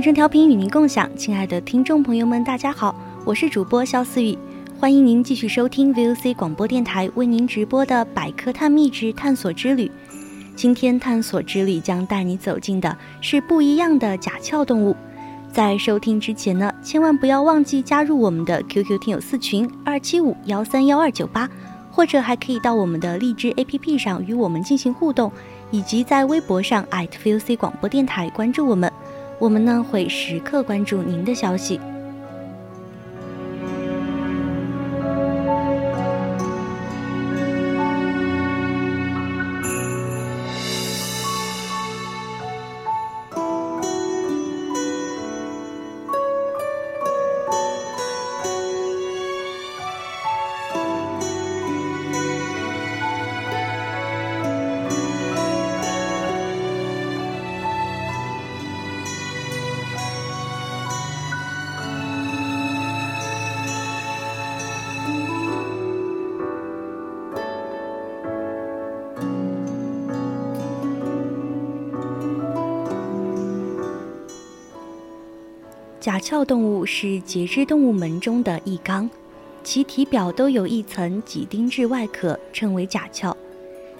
青春调频与您共享，亲爱的听众朋友们，大家好，我是主播肖思雨，欢迎您继续收听 VOC 广播电台为您直播的百科探秘之探索之旅。今天探索之旅将带你走进的是不一样的甲壳动物。在收听之前呢，千万不要忘记加入我们的 QQ 听友四群二七五幺三幺二九八，或者还可以到我们的荔枝 APP 上与我们进行互动，以及在微博上 @VOC 广播电台关注我们。我们呢会时刻关注您的消息。甲壳动物是节肢动物门中的一纲，其体表都有一层几丁质外壳，称为甲壳。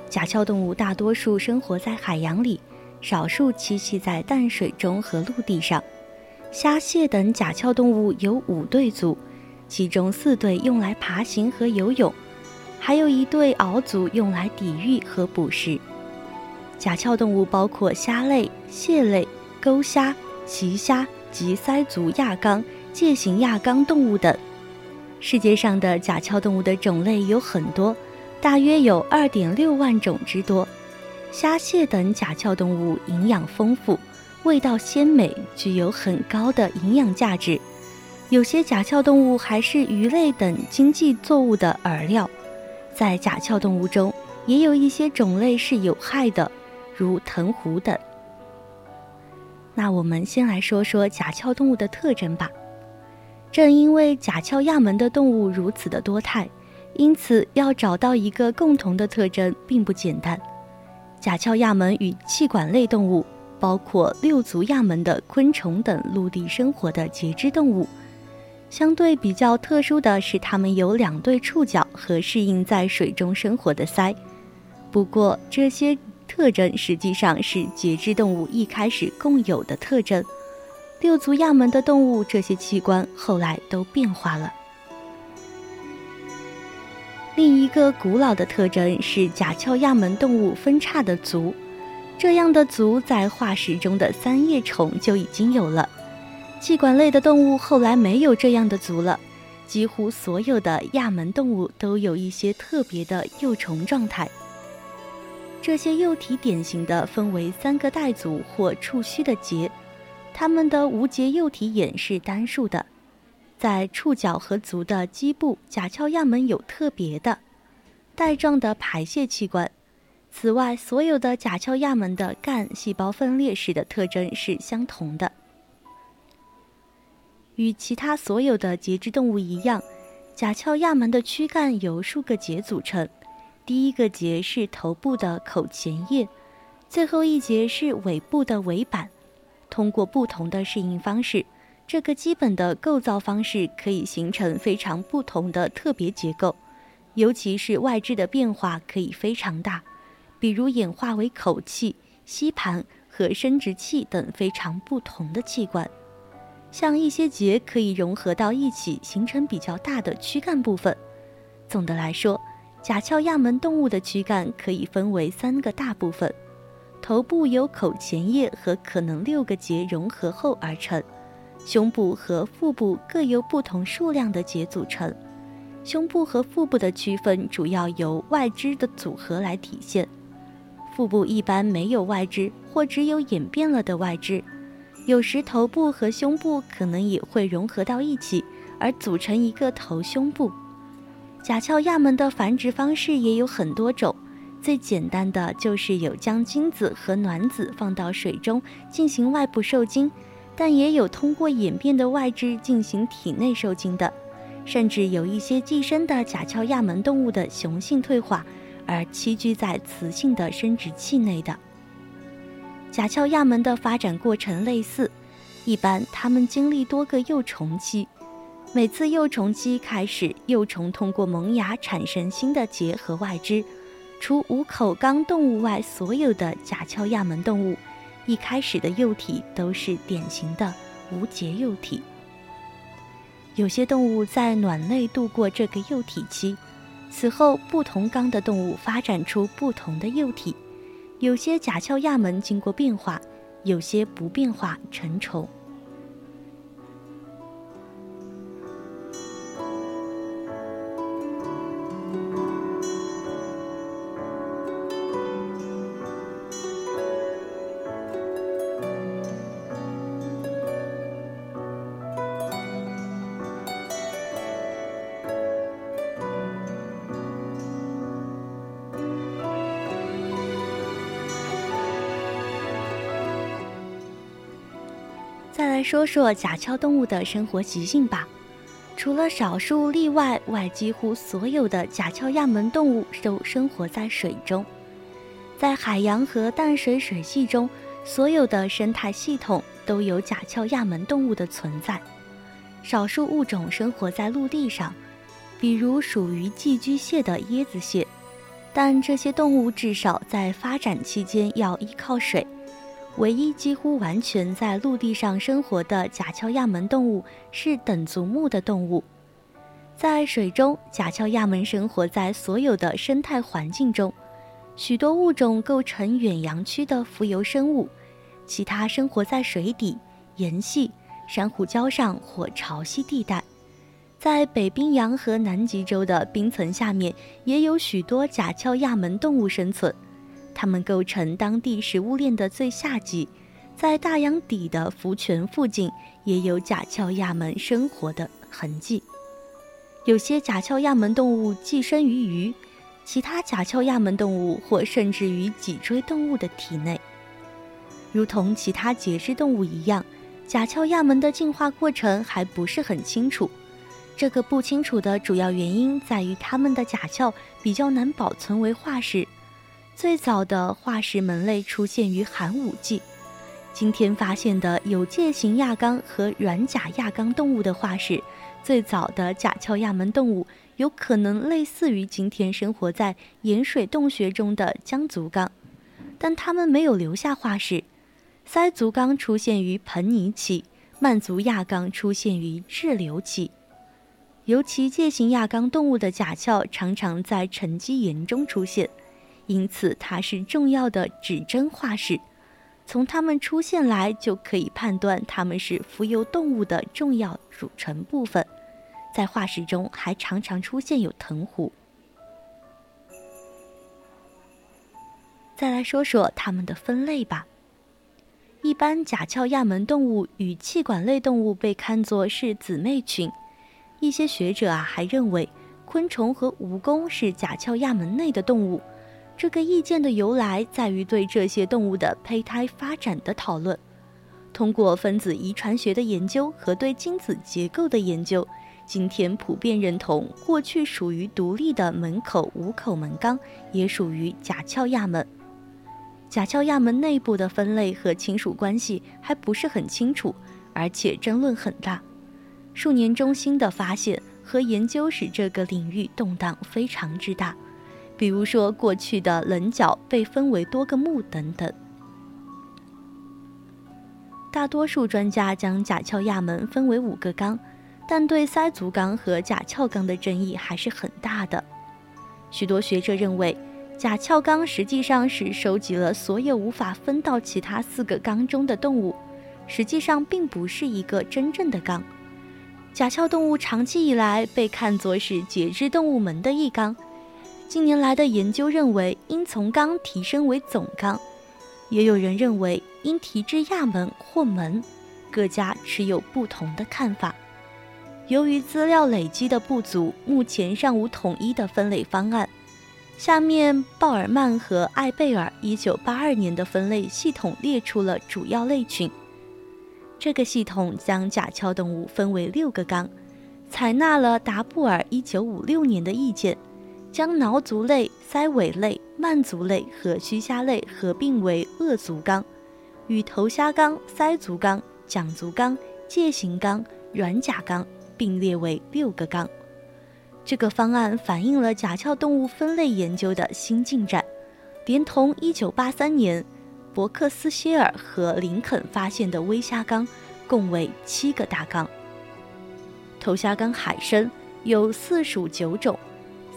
甲壳动物大多数生活在海洋里，少数栖息在淡水中和陆地上。虾蟹等甲壳动物有五对足，其中四对用来爬行和游泳，还有一对螯足用来抵御和捕食。甲壳动物包括虾类、蟹类、钩虾、鳍虾。及鳃足亚纲、介形亚纲动物等。世界上的甲壳动物的种类有很多，大约有二点六万种之多。虾蟹等甲壳动物营养丰富，味道鲜美，具有很高的营养价值。有些甲壳动物还是鱼类等经济作物的饵料。在甲壳动物中，也有一些种类是有害的，如藤壶等。那我们先来说说甲壳动物的特征吧。正因为甲壳亚门的动物如此的多态，因此要找到一个共同的特征并不简单。甲壳亚门与气管类动物，包括六足亚门的昆虫等陆地生活的节肢动物，相对比较特殊的是，它们有两对触角和适应在水中生活的鳃。不过这些。特征实际上是节肢动物一开始共有的特征，六足亚门的动物这些器官后来都变化了。另一个古老的特征是甲壳亚门动物分叉的足，这样的足在化石中的三叶虫就已经有了。气管类的动物后来没有这样的足了，几乎所有的亚门动物都有一些特别的幼虫状态。这些幼体典型的分为三个带足或触须的节，它们的无节幼体眼是单数的。在触角和足的基部，甲壳亚门有特别的带状的排泄器官。此外，所有的甲壳亚门的干细胞分裂时的特征是相同的。与其他所有的节肢动物一样，甲壳亚门的躯干由数个节组成。第一个节是头部的口前叶，最后一节是尾部的尾板。通过不同的适应方式，这个基本的构造方式可以形成非常不同的特别结构，尤其是外置的变化可以非常大，比如演化为口器、吸盘和生殖器等非常不同的器官。像一些节可以融合到一起，形成比较大的躯干部分。总的来说，甲壳亚门动物的躯干可以分为三个大部分：头部由口前叶和可能六个节融合后而成；胸部和腹部各由不同数量的节组成。胸部和腹部的区分主要由外肢的组合来体现。腹部一般没有外肢，或只有演变了的外肢。有时头部和胸部可能也会融合到一起，而组成一个头胸部。甲壳亚门的繁殖方式也有很多种，最简单的就是有将精子和卵子放到水中进行外部受精，但也有通过演变的外肢进行体内受精的，甚至有一些寄生的甲壳亚门动物的雄性退化而栖居在雌性的生殖器内的。甲壳亚门的发展过程类似，一般它们经历多个幼虫期。每次幼虫期开始，幼虫通过萌芽产生新的节和外肢。除无口纲动物外，所有的甲壳亚门动物一开始的幼体都是典型的无节幼体。有些动物在卵内度过这个幼体期，此后不同纲的动物发展出不同的幼体。有些甲壳亚门经过变化，有些不变化成虫。来说说甲壳动物的生活习性吧。除了少数例外外，几乎所有的甲壳亚门动物都生活在水中。在海洋和淡水水系中，所有的生态系统都有甲壳亚门动物的存在。少数物种生活在陆地上，比如属于寄居蟹的椰子蟹，但这些动物至少在发展期间要依靠水。唯一几乎完全在陆地上生活的甲壳亚门动物是等足目的动物。在水中，甲壳亚门生活在所有的生态环境中，许多物种构成远洋区的浮游生物，其他生活在水底、岩隙、珊瑚礁上或潮汐地带。在北冰洋和南极洲的冰层下面，也有许多甲壳亚门动物生存。它们构成当地食物链的最下级，在大洋底的浮泉附近也有甲壳亚门生活的痕迹。有些甲壳亚门动物寄生于鱼，其他甲壳亚门动物或甚至于脊椎动物的体内。如同其他节肢动物一样，甲壳亚门的进化过程还不是很清楚。这个不清楚的主要原因在于它们的甲壳比较难保存为化石。最早的化石门类出现于寒武纪，今天发现的有介型亚纲和软甲亚纲动物的化石，最早的甲壳亚门动物有可能类似于今天生活在盐水洞穴中的江足纲，但它们没有留下化石。鳃足纲出现于盆泥期，曼足亚纲出现于滞留期，尤其介型亚纲动物的甲壳常常在沉积岩中出现。因此，它是重要的指针化石。从它们出现来就可以判断它们是浮游动物的重要组成部分。在化石中还常常出现有藤壶。再来说说它们的分类吧。一般甲壳亚门动物与气管类动物被看作是姊妹群。一些学者啊还认为，昆虫和蜈蚣是甲壳亚门内的动物。这个意见的由来在于对这些动物的胚胎发展的讨论。通过分子遗传学的研究和对精子结构的研究，今天普遍认同，过去属于独立的门口五口门纲也属于甲壳亚门。甲壳亚门内部的分类和亲属关系还不是很清楚，而且争论很大。数年中新的发现和研究使这个领域动荡非常之大。比如说，过去的棱角被分为多个目等等。大多数专家将甲壳亚门分为五个纲，但对鳃足纲和甲壳纲的争议还是很大的。许多学者认为。甲壳纲实际上是收集了所有无法分到其他四个纲中的动物，实际上并不是一个真正的纲。甲壳动物长期以来被看作是节肢动物门的一纲，近年来的研究认为应从纲提升为总纲，也有人认为应提至亚门或门，各家持有不同的看法。由于资料累积的不足，目前尚无统一的分类方案。下面，鲍尔曼和艾贝尔1982年的分类系统列出了主要类群。这个系统将甲壳动物分为六个纲，采纳了达布尔1956年的意见，将脑足类、鳃尾类、慢足类和须虾类合并为鳄足纲，与头虾纲、鳃足纲、桨足纲、介形纲、软甲纲并列为六个纲。这个方案反映了甲壳动物分类研究的新进展，连同1983年伯克斯歇尔和林肯发现的微虾纲，共为七个大纲。头虾纲海参有四属九种，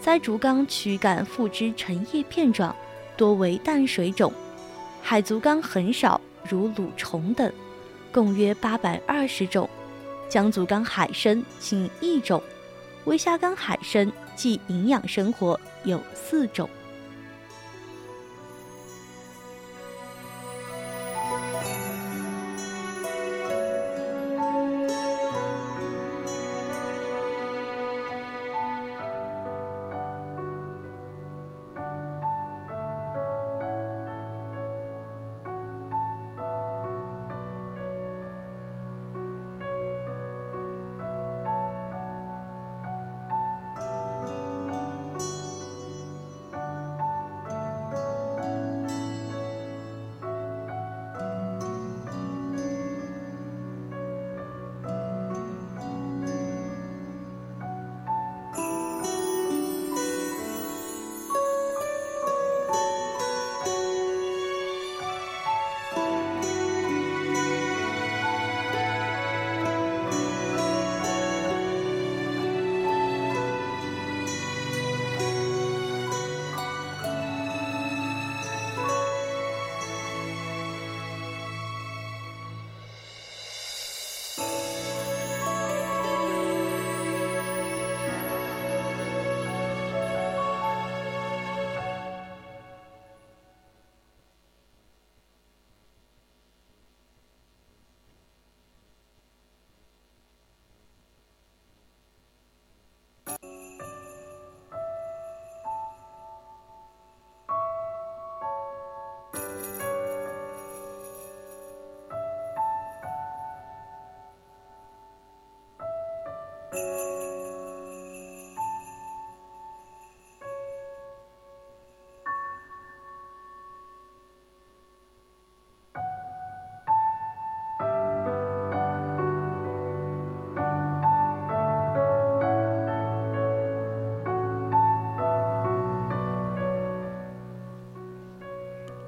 鳃足纲躯干附肢成叶片状，多为淡水种。海足纲很少，如鲁虫等，共约八百二十种。江足纲海参仅一种。微虾纲海参即营养生活有四种。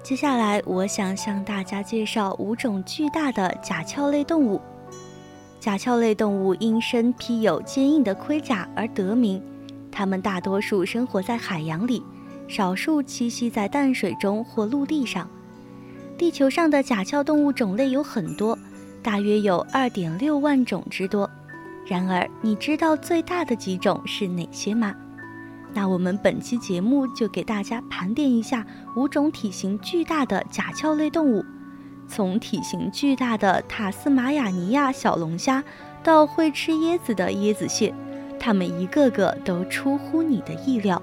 接下来，我想向大家介绍五种巨大的甲壳类动物。甲壳类动物因身披有坚硬的盔甲而得名，它们大多数生活在海洋里，少数栖息在淡水中或陆地上。地球上的甲壳动物种类有很多，大约有二点六万种之多。然而，你知道最大的几种是哪些吗？那我们本期节目就给大家盘点一下五种体型巨大的甲壳类动物，从体型巨大的塔斯马亚尼亚小龙虾到会吃椰子的椰子蟹，它们一个个都出乎你的意料。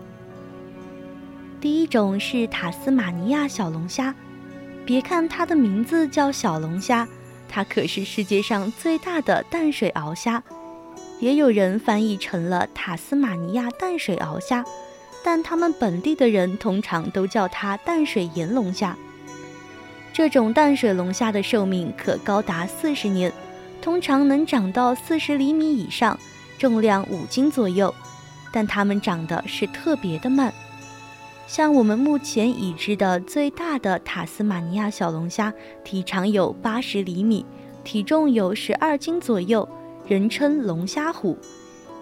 第一种是塔斯马尼亚小龙虾，别看它的名字叫小龙虾，它可是世界上最大的淡水鳌虾。也有人翻译成了塔斯马尼亚淡水鳌虾，但他们本地的人通常都叫它淡水盐龙虾。这种淡水龙虾的寿命可高达四十年，通常能长到四十厘米以上，重量五斤左右。但它们长得是特别的慢。像我们目前已知的最大的塔斯马尼亚小龙虾，体长有八十厘米，体重有十二斤左右，人称龙虾虎。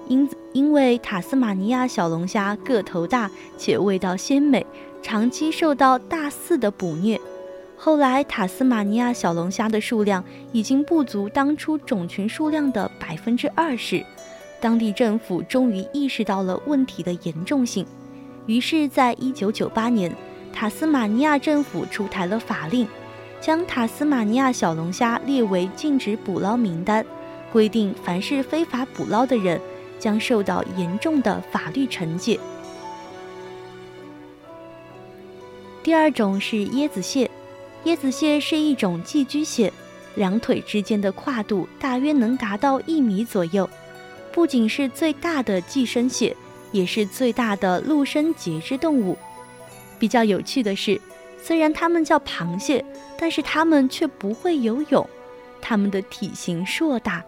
因因为塔斯马尼亚小龙虾个头大且味道鲜美，长期受到大肆的捕虐。后来，塔斯马尼亚小龙虾的数量已经不足当初种群数量的百分之二十。当地政府终于意识到了问题的严重性，于是，在一九九八年，塔斯马尼亚政府出台了法令，将塔斯马尼亚小龙虾列为禁止捕捞名单，规定凡是非法捕捞的人将受到严重的法律惩戒。第二种是椰子蟹。椰子蟹是一种寄居蟹，两腿之间的跨度大约能达到一米左右，不仅是最大的寄生蟹，也是最大的陆生节肢动物。比较有趣的是，虽然它们叫螃蟹，但是它们却不会游泳。它们的体型硕大，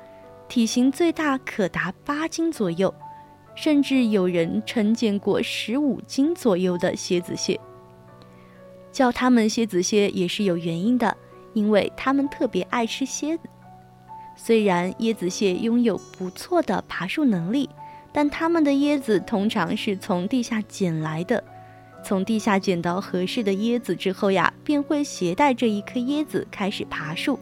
体型最大可达八斤左右，甚至有人称见过十五斤左右的蝎子蟹。叫它们蝎子蟹也是有原因的，因为它们特别爱吃蝎子。虽然椰子蟹拥有不错的爬树能力，但它们的椰子通常是从地下捡来的。从地下捡到合适的椰子之后呀，便会携带这一颗椰子开始爬树。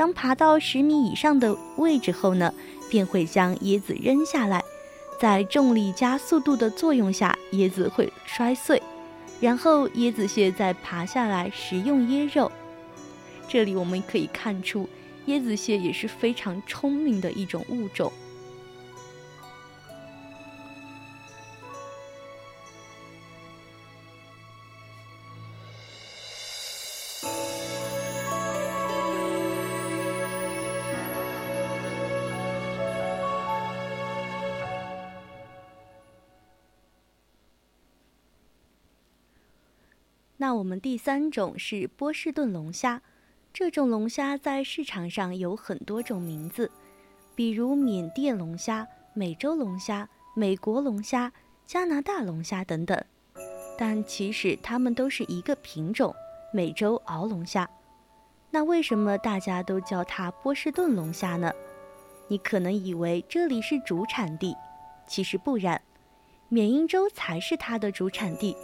当爬到十米以上的位置后呢，便会将椰子扔下来，在重力加速度的作用下，椰子会摔碎。然后椰子蟹再爬下来食用椰肉。这里我们可以看出，椰子蟹也是非常聪明的一种物种。那我们第三种是波士顿龙虾，这种龙虾在市场上有很多种名字，比如缅甸龙虾、美洲龙虾、美国龙虾、加拿大龙虾等等。但其实它们都是一个品种——美洲鳌龙虾。那为什么大家都叫它波士顿龙虾呢？你可能以为这里是主产地，其实不然，缅因州才是它的主产地。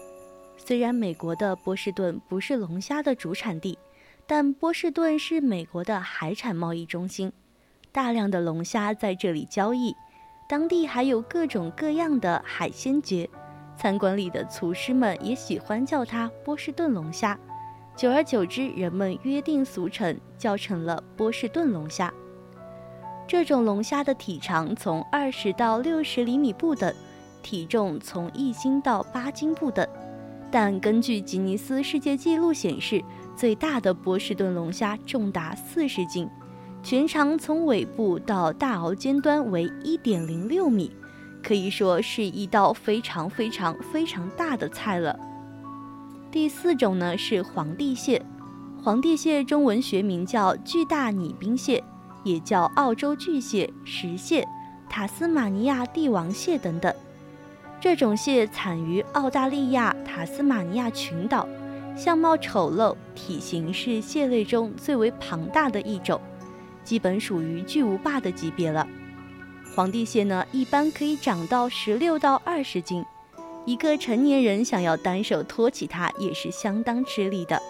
虽然美国的波士顿不是龙虾的主产地，但波士顿是美国的海产贸易中心，大量的龙虾在这里交易。当地还有各种各样的海鲜节，餐馆里的厨师们也喜欢叫它波士顿龙虾。久而久之，人们约定俗成叫成了波士顿龙虾。这种龙虾的体长从二十到六十厘米不等，体重从一斤到八斤不等。但根据吉尼斯世界纪录显示，最大的波士顿龙虾重达四十斤，全长从尾部到大螯尖端为一点零六米，可以说是一道非常非常非常大的菜了。第四种呢是皇帝蟹，皇帝蟹中文学名叫巨大拟冰蟹，也叫澳洲巨蟹、石蟹、塔斯马尼亚帝王蟹等等。这种蟹产于澳大利亚塔斯马尼亚群岛，相貌丑陋，体型是蟹类中最为庞大的一种，基本属于巨无霸的级别了。皇帝蟹呢，一般可以长到十六到二十斤，一个成年人想要单手托起它也是相当吃力的。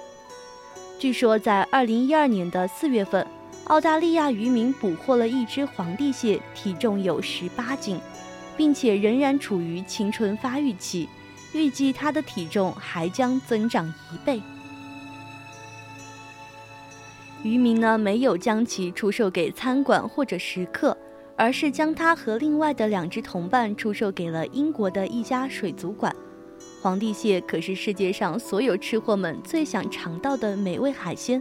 据说在二零一二年的四月份，澳大利亚渔民捕获了一只皇帝蟹，体重有十八斤。并且仍然处于青春发育期，预计它的体重还将增长一倍。渔民呢没有将其出售给餐馆或者食客，而是将它和另外的两只同伴出售给了英国的一家水族馆。皇帝蟹可是世界上所有吃货们最想尝到的美味海鲜，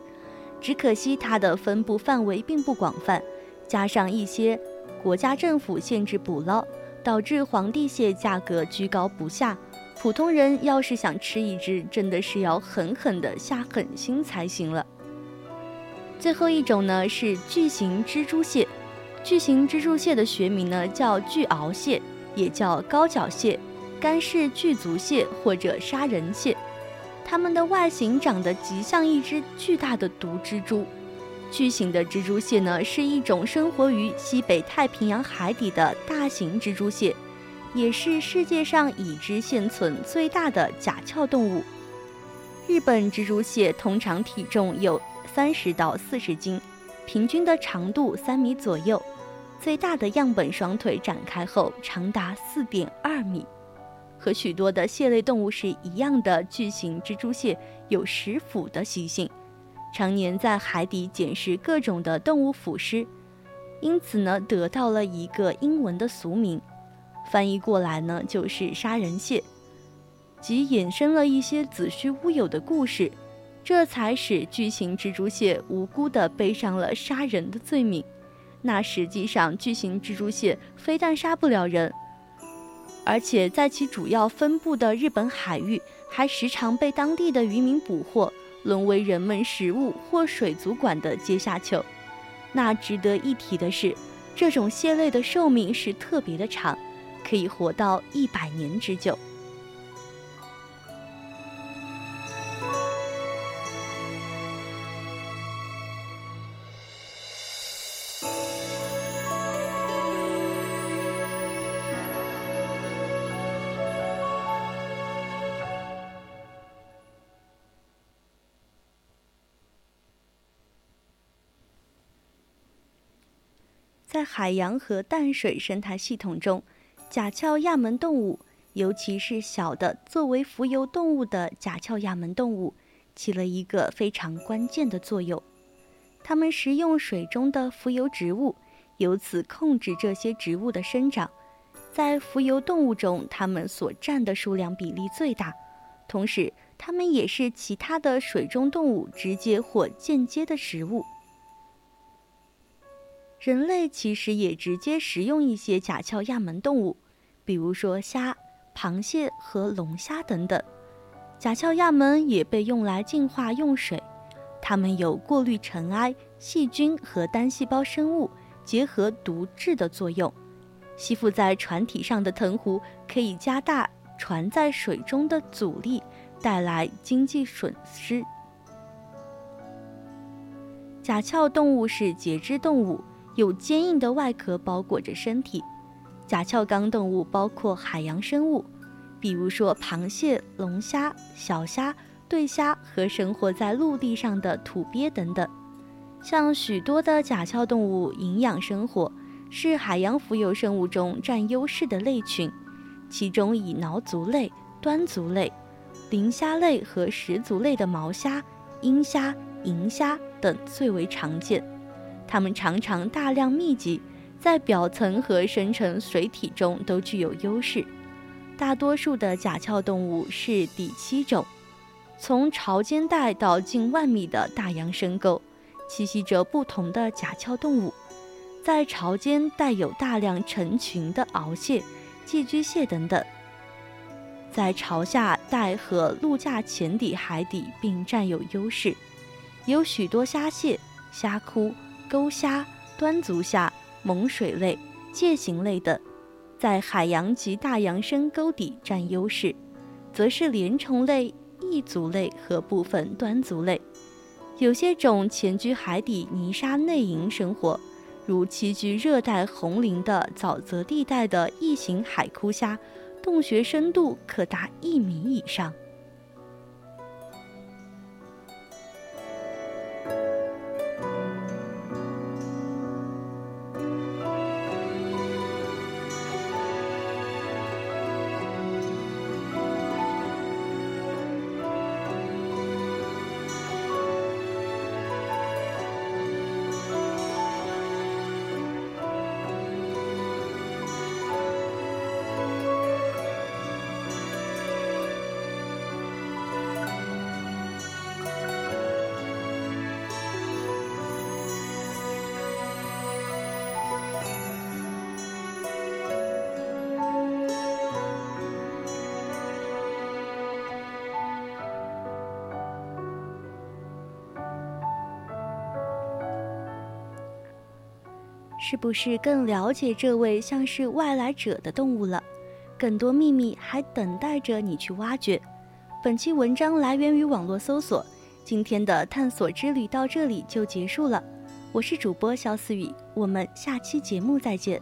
只可惜它的分布范围并不广泛，加上一些。国家政府限制捕捞，导致皇帝蟹价格居高不下。普通人要是想吃一只，真的是要狠狠的下狠心才行了。最后一种呢是巨型蜘蛛蟹，巨型蜘蛛蟹的学名呢叫巨螯蟹，也叫高脚蟹、干式巨足蟹或者杀人蟹。它们的外形长得极像一只巨大的毒蜘蛛。巨型的蜘蛛蟹呢是一种生活于西北太平洋海底的大型蜘蛛蟹。也是世界上已知现存最大的甲壳动物。日本蜘蛛蟹通常体重有三十到四十斤，平均的长度三米左右，最大的样本双腿展开后长达四点二米。和许多的蟹类动物是一样的，巨型蜘蛛蟹有食腐的习性，常年在海底捡食各种的动物腐尸，因此呢，得到了一个英文的俗名。翻译过来呢，就是杀人蟹，即衍生了一些子虚乌有的故事，这才使巨型蜘蛛蟹无辜地背上了杀人的罪名。那实际上，巨型蜘蛛蟹非但杀不了人，而且在其主要分布的日本海域，还时常被当地的渔民捕获，沦为人们食物或水族馆的阶下囚。那值得一提的是，这种蟹类的寿命是特别的长。可以活到一百年之久。海洋和淡水生态系统中。甲壳亚门动物，尤其是小的作为浮游动物的甲壳亚门动物，起了一个非常关键的作用。它们食用水中的浮游植物，由此控制这些植物的生长。在浮游动物中，它们所占的数量比例最大，同时它们也是其他的水中动物直接或间接的食物。人类其实也直接食用一些甲壳亚门动物。比如说虾、螃蟹和龙虾等等，甲壳亚门也被用来净化用水，它们有过滤尘埃、细菌和单细胞生物结合毒质的作用。吸附在船体上的藤壶可以加大船在水中的阻力，带来经济损失。甲壳动物是节肢动物，有坚硬的外壳包裹着身体。甲壳纲动物包括海洋生物，比如说螃蟹、龙虾、小虾、对虾和生活在陆地上的土鳖等等。像许多的甲壳动物营养生活，是海洋浮游生物中占优势的类群。其中以挠足类、端足类、鳞虾类和石足类的毛虾、鹰虾、银虾等最为常见。它们常常大量密集。在表层和深层水体中都具有优势。大多数的甲壳动物是底栖种，从潮间带到近万米的大洋深沟，栖息着不同的甲壳动物。在潮间带有大量成群的螯蟹、寄居蟹等等。在潮下带和陆架浅底海底并占有优势，有许多虾蟹、虾窟、钩虾、端足虾。猛水类、介形类等，在海洋及大洋深沟底占优势，则是连虫类、异足类和部分端足类。有些种潜居海底泥沙内营生活，如栖居热带红林的沼泽地带的异形海枯虾，洞穴深度可达一米以上。是不是更了解这位像是外来者的动物了？更多秘密还等待着你去挖掘。本期文章来源于网络搜索。今天的探索之旅到这里就结束了。我是主播肖思雨，我们下期节目再见。